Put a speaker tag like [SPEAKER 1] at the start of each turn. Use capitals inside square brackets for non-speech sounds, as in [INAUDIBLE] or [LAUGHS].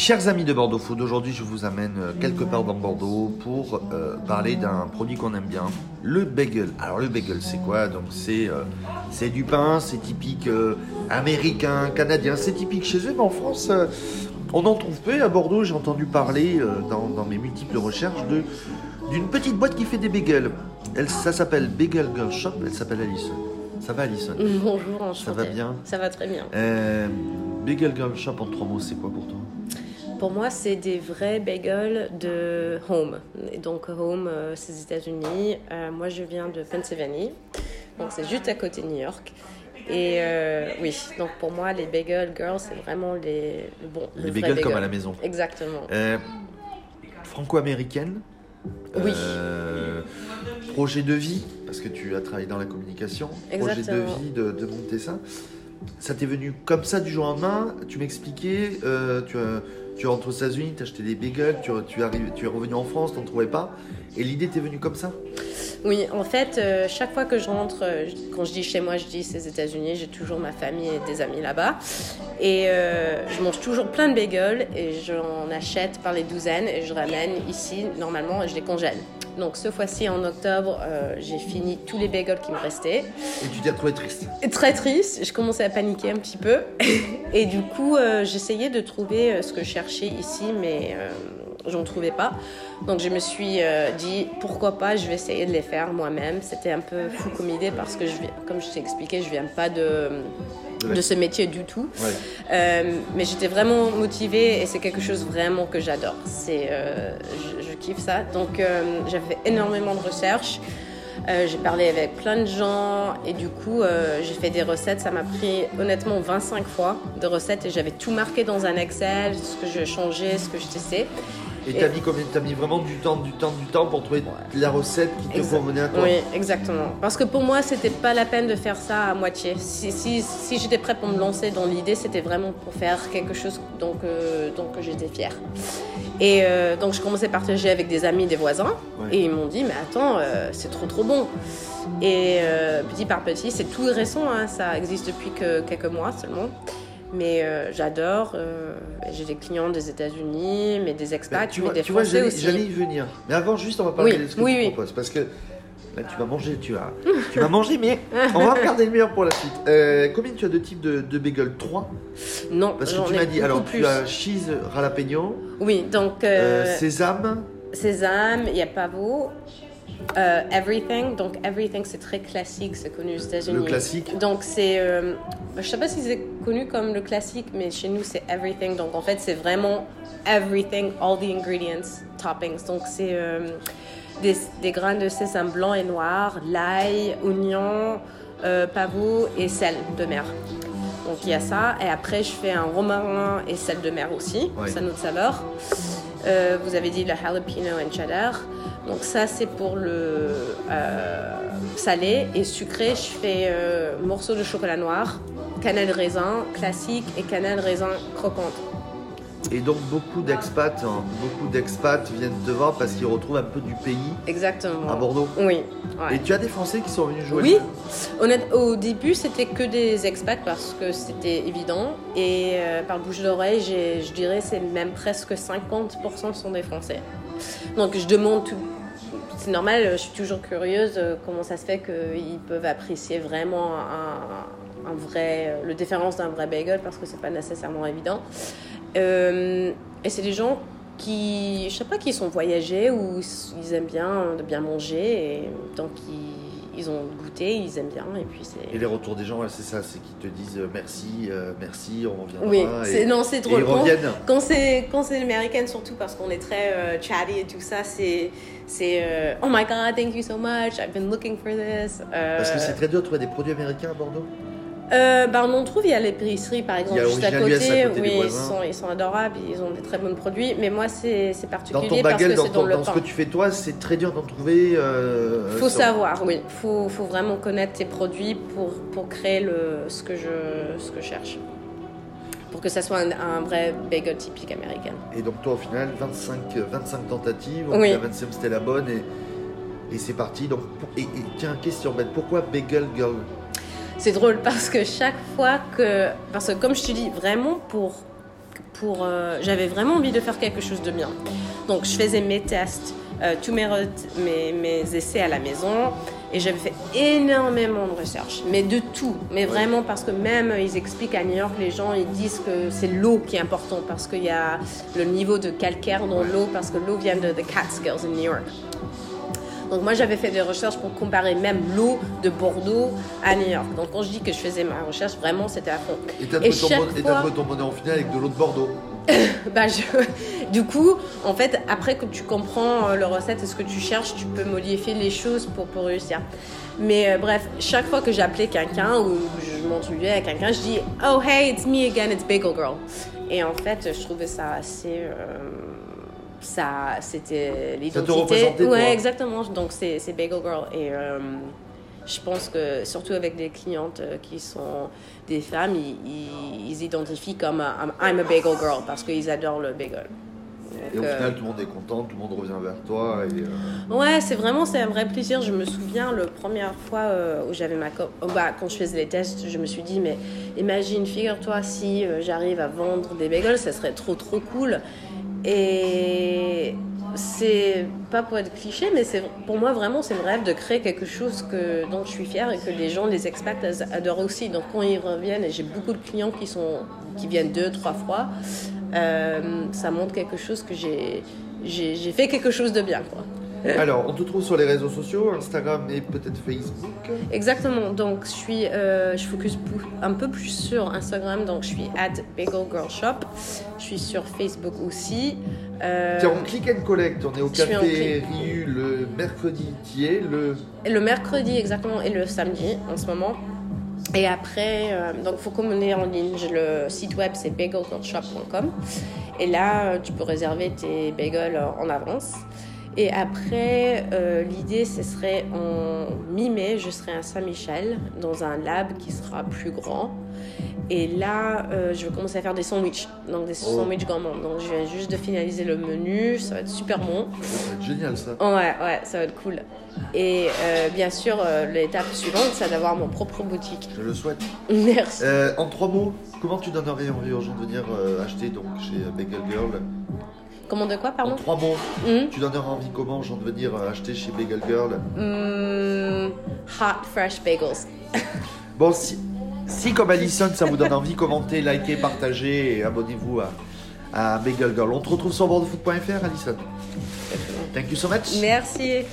[SPEAKER 1] Chers amis de Bordeaux Food, aujourd'hui je vous amène euh, quelque part dans Bordeaux pour euh, parler d'un produit qu'on aime bien, le bagel. Alors le bagel c'est quoi? Donc c'est euh, c'est du pain, c'est typique euh, américain, canadien, c'est typique chez eux, mais en France on en trouve peu. À Bordeaux j'ai entendu parler dans, dans mes multiples recherches de d'une petite boîte qui fait des bagels. Elle, ça s'appelle Bagel Girl Shop, elle s'appelle Alison. Ça va Alison?
[SPEAKER 2] Bonjour, enchantée.
[SPEAKER 1] Ça va bien?
[SPEAKER 2] Ça va très bien.
[SPEAKER 1] Bagel Girl Shop en trois mots, c'est quoi pour toi?
[SPEAKER 2] Pour moi, c'est des vrais bagels de home. Et donc, home, euh, c'est les États-Unis. Euh, moi, je viens de Pennsylvanie. Donc, c'est juste à côté de New York. Et euh, oui, donc pour moi, les bagel girls, c'est vraiment les, le bon, le
[SPEAKER 1] Les bagels comme à la maison.
[SPEAKER 2] Exactement.
[SPEAKER 1] Euh, Franco-américaine
[SPEAKER 2] Oui.
[SPEAKER 1] Projet de vie, parce que tu as travaillé dans la communication. Projet de
[SPEAKER 2] Exactement.
[SPEAKER 1] vie de, de monter ça. Ça t'est venu comme ça du jour au lendemain Tu m'expliquais, euh, tu, as- tu rentres aux États-Unis, tu acheté des bagels, tu, tu, es revenu en France, tu n'en trouvais pas. Et l'idée t'est venue comme ça?
[SPEAKER 2] Oui, en fait, euh, chaque fois que je rentre, euh, quand je dis chez moi, je dis c'est les États-Unis, j'ai toujours ma famille et des amis là-bas. Et euh, je mange toujours plein de bagels et j'en achète par les douzaines et je ramène ici, normalement, et je les congèle. Donc, ce fois-ci, en octobre, j'ai fini tous les bagels qui me restaient.
[SPEAKER 1] Et tu t'es retrouvé triste.
[SPEAKER 2] Et Très triste, je commençais à paniquer un petit peu. [LAUGHS] Et du coup, j'essayais de trouver ce que je cherchais ici, mais j'en trouvais pas. Donc je me suis euh, dit, pourquoi pas, je vais essayer de les faire moi-même. C'était un peu fou comme idée parce que, je comme je t'ai expliqué, je viens pas de, de ce métier du tout.
[SPEAKER 1] Ouais.
[SPEAKER 2] Euh, mais j'étais vraiment motivée et c'est quelque chose vraiment que j'adore. C'est, euh, je, je kiffe ça. Donc euh, j'ai fait énormément de recherches. J'ai parlé avec plein de gens et du coup j'ai fait des recettes. Ça m'a pris honnêtement 25 fois de recettes et j'avais tout marqué dans un Excel, ce que je changeais, ce que je testais.
[SPEAKER 1] Et
[SPEAKER 2] Et-
[SPEAKER 1] t'as mis combien T'as mis vraiment du temps, du temps, du temps pour trouver la recette qui te convenait à toi
[SPEAKER 2] Oui, exactement. Parce que pour moi, c'était pas la peine de faire ça à moitié. Si, si, si j'étais prête pour me lancer dans l'idée, c'était vraiment pour faire quelque chose dont, dont j'étais fière. Et euh, donc, je commençais à partager avec des amis, des voisins.
[SPEAKER 1] Ouais.
[SPEAKER 2] Et ils m'ont dit, mais attends, euh, c'est trop trop bon. Et euh, petit par petit, c'est tout récent, hein, ça existe depuis que quelques mois seulement. Mais euh, j'adore. euh, j'ai des clients des États-Unis, mais des expats,
[SPEAKER 1] Bah, tu
[SPEAKER 2] mais
[SPEAKER 1] vois,
[SPEAKER 2] des
[SPEAKER 1] tu vois,
[SPEAKER 2] Français
[SPEAKER 1] j'allais
[SPEAKER 2] aussi.
[SPEAKER 1] j'allais y venir. Mais avant, juste, on va parler
[SPEAKER 2] Oui,
[SPEAKER 1] de ce que
[SPEAKER 2] oui,
[SPEAKER 1] tu
[SPEAKER 2] oui.
[SPEAKER 1] proposes. Parce que là, tu vas manger, tu vas, tu vas manger, mais on va regarder le meilleur pour la suite. Euh, combien tu as de types de, de bagels? 3
[SPEAKER 2] Non,
[SPEAKER 1] Parce que tu m'as dit, alors
[SPEAKER 2] plus.
[SPEAKER 1] tu as cheese jalapeno,
[SPEAKER 2] Oui, donc
[SPEAKER 1] sésame,
[SPEAKER 2] sésame, il y a pavot, euh, everything. Donc everything, c'est très classique, c'est connu aux États-Unis.
[SPEAKER 1] le classique.
[SPEAKER 2] Donc c'est, euh, je sais pas si c'est connu comme le classique, mais chez nous c'est everything. Donc en fait c'est vraiment everything, all the ingredients, toppings. Donc c'est euh, des, des grains de sésame blanc et noir, l'ail, oignon, euh, pavot et sel de mer. Donc il y a ça. Et après je fais un romarin et sel de mer aussi,
[SPEAKER 1] Ouais.
[SPEAKER 2] ça saveur. Euh, vous avez dit le jalapeno and cheddar. Donc ça c'est pour le euh, salé et sucré. Je fais euh, morceau de chocolat noir, cannelle raisin classique et cannelle raisin croquante.
[SPEAKER 1] Et donc beaucoup d'expats, hein, beaucoup d'expats viennent te voir parce qu'ils retrouvent un peu du pays
[SPEAKER 2] Exactement.
[SPEAKER 1] à Bordeaux.
[SPEAKER 2] Oui. ouais.
[SPEAKER 1] Et tu as des Français qui sont venus jouer
[SPEAKER 2] Oui, honnête, au début c'était que des expats parce que c'était évident et euh, par bouche d'oreille, je dirais c'est même presque 50% sont des Français. Donc je demande tout. C'est normal, je suis toujours curieuse euh, comment ça se fait qu'ils peuvent apprécier vraiment un, vrai, euh, le différence d'un vrai bagel parce que c'est pas nécessairement évident. Euh, et c'est des gens qui, je sais pas, qui sont voyagés ou ils aiment bien de bien manger et donc ils, ils ont goûté, ils aiment bien et puis c'est.
[SPEAKER 1] Et les retours des gens, ouais, c'est ça, c'est qu'ils te disent euh, merci, euh, merci, on reviendra.
[SPEAKER 2] Oui,
[SPEAKER 1] et,
[SPEAKER 2] non, c'est
[SPEAKER 1] et
[SPEAKER 2] drôle.
[SPEAKER 1] ils
[SPEAKER 2] Quand-
[SPEAKER 1] reviennent.
[SPEAKER 2] Quand c'est quand c'est américaine surtout parce qu'on est très euh, chatty et tout ça, c'est c'est euh, oh my god, thank you so much, I've been looking for this.
[SPEAKER 1] Parce que c'est très dur de trouver des produits américains à Bordeaux.
[SPEAKER 2] Euh, ben, on en trouve, il y a l'épicerie par exemple juste à côté.
[SPEAKER 1] à côté des
[SPEAKER 2] oui, ils sont, ils sont adorables, ils ont des très bons produits. Mais moi, c'est c'est
[SPEAKER 1] Dans
[SPEAKER 2] particulier
[SPEAKER 1] ton
[SPEAKER 2] parce
[SPEAKER 1] bagel,
[SPEAKER 2] que
[SPEAKER 1] dans,
[SPEAKER 2] dans
[SPEAKER 1] ton-
[SPEAKER 2] le
[SPEAKER 1] dans ce que tu fais toi, c'est très dur d'en trouver. Euh,
[SPEAKER 2] faut
[SPEAKER 1] sur-
[SPEAKER 2] savoir, oui. Faut, faut vraiment connaître tes produits pour, pour créer le, ce, que je, ce que je cherche. Pour que ça soit un, un vrai bagel typique américain.
[SPEAKER 1] Et donc toi, au final, 25, euh, 25 tentatives.
[SPEAKER 2] Oui.
[SPEAKER 1] La 25 c'était la bonne et, et c'est parti. Donc, et, et tiens, question bête, pourquoi Bagel Girl?
[SPEAKER 2] C'est drôle parce que chaque fois que. Parce que, comme je te dis, vraiment pour pour. euh, J'avais vraiment envie de faire quelque chose de bien. Donc je faisais mes tests, euh, tous mes, mes, mes essais à la maison. Et j'avais fait énormément de recherches, mais de tout. Mais vraiment parce que même ils expliquent à New York, les gens ils disent que c'est l'eau qui est important parce qu'il y a le niveau de calcaire dans l'eau parce que l'eau vient de the Catskills in New York. Donc moi j'avais fait des recherches pour comparer même l'eau de Bordeaux à New York. Donc quand je dis que je faisais ma recherche, vraiment c'était à fond.
[SPEAKER 1] Et t'as trouvé, ton
[SPEAKER 2] chaque
[SPEAKER 1] bon- et t'as
[SPEAKER 2] fois-
[SPEAKER 1] trouvé ton bonheur au final avec de l'eau de Bordeaux. [LAUGHS]
[SPEAKER 2] Bah, je- Du coup, en fait, après que tu comprends euh, le recette et ce que tu cherches, tu peux modifier les choses pour, pour réussir. Mais euh, bref, chaque fois que j'appelais quelqu'un ou je m'entendais à quelqu'un, je dis Oh hey, it's me again, it's Bagel Girl. Et en fait, je trouvais ça assez. euh, ça, c'était l'identité. Ouais, exactement. Donc c'est c'est Bagel Girl. Et euh, je pense que surtout avec des clientes euh, qui sont des femmes, ils, ils, identifient comme euh, I'm a bagel girl parce qu'ils adorent le bagel.
[SPEAKER 1] Et au
[SPEAKER 2] euh,
[SPEAKER 1] final, tout le monde est content, tout le monde revient vers toi. Et, euh,
[SPEAKER 2] Ouais, c'est vraiment c'est un vrai plaisir. Je me souviens la première fois euh, où j'avais ma co- oh, bah, quand je faisais les tests, je me suis dit mais imagine, figure-toi si j'arrive à vendre des bagels, ça serait trop trop cool. Et c'est pas pour être cliché, mais c'est pour moi vraiment c'est le rêve de créer quelque chose que dont je suis fière et que les gens, les expats adorent aussi. Donc quand ils reviennent, et j'ai beaucoup de clients qui sont qui viennent deux trois fois, euh, ça montre quelque chose que j'ai j'ai fait quelque chose de bien quoi. [LAUGHS]
[SPEAKER 1] Alors, on te trouve sur les réseaux sociaux, Instagram et peut-être Facebook.
[SPEAKER 2] Exactement. Donc, je suis, euh, je focus un peu plus sur Instagram. Donc, je suis at Bagel Girl Shop. Je suis sur Facebook aussi. Euh,
[SPEAKER 1] Tiens, on click and collect. On est au café Riu le mercredi qui est le.
[SPEAKER 2] le mercredi exactement et le samedi en ce moment. Et après, euh, donc faut commander en ligne. Le site web, c'est bagelgirlshop.com. Et là, euh, tu peux réserver tes bagels en avance. Et après, euh, l'idée, ce serait en mi-mai, je serai à Saint-Michel, dans un lab qui sera plus grand. Et là, euh, je vais commencer à faire des sandwichs, donc des
[SPEAKER 1] Oh.
[SPEAKER 2] sandwichs gourmands. Donc, je viens juste de finaliser le menu, ça va être super bon.
[SPEAKER 1] Ça va être génial ça.
[SPEAKER 2] Ouais, ouais, ça va être cool. Et euh, bien sûr, l'étape suivante, c'est d'avoir mon propre boutique.
[SPEAKER 1] Je le souhaite. [LAUGHS]
[SPEAKER 2] Merci.
[SPEAKER 1] En trois mots, comment tu donnerais envie aux gens de venir acheter donc chez Bagel Girl?
[SPEAKER 2] Comment de quoi,
[SPEAKER 1] En
[SPEAKER 2] pardon
[SPEAKER 1] trois mots,
[SPEAKER 2] Hmm
[SPEAKER 1] tu donnerais envie comment gens de venir euh, acheter chez Bagel Girl
[SPEAKER 2] Hmm, Hot, fresh bagels. [LAUGHS]
[SPEAKER 1] Bon, si, si comme Alison, ça vous donne envie, commentez, likez, partagez et abonnez-vous à, à Bagel Girl. On te retrouve sur bordefoot.fr, Alison. Thank you so much.
[SPEAKER 2] Merci.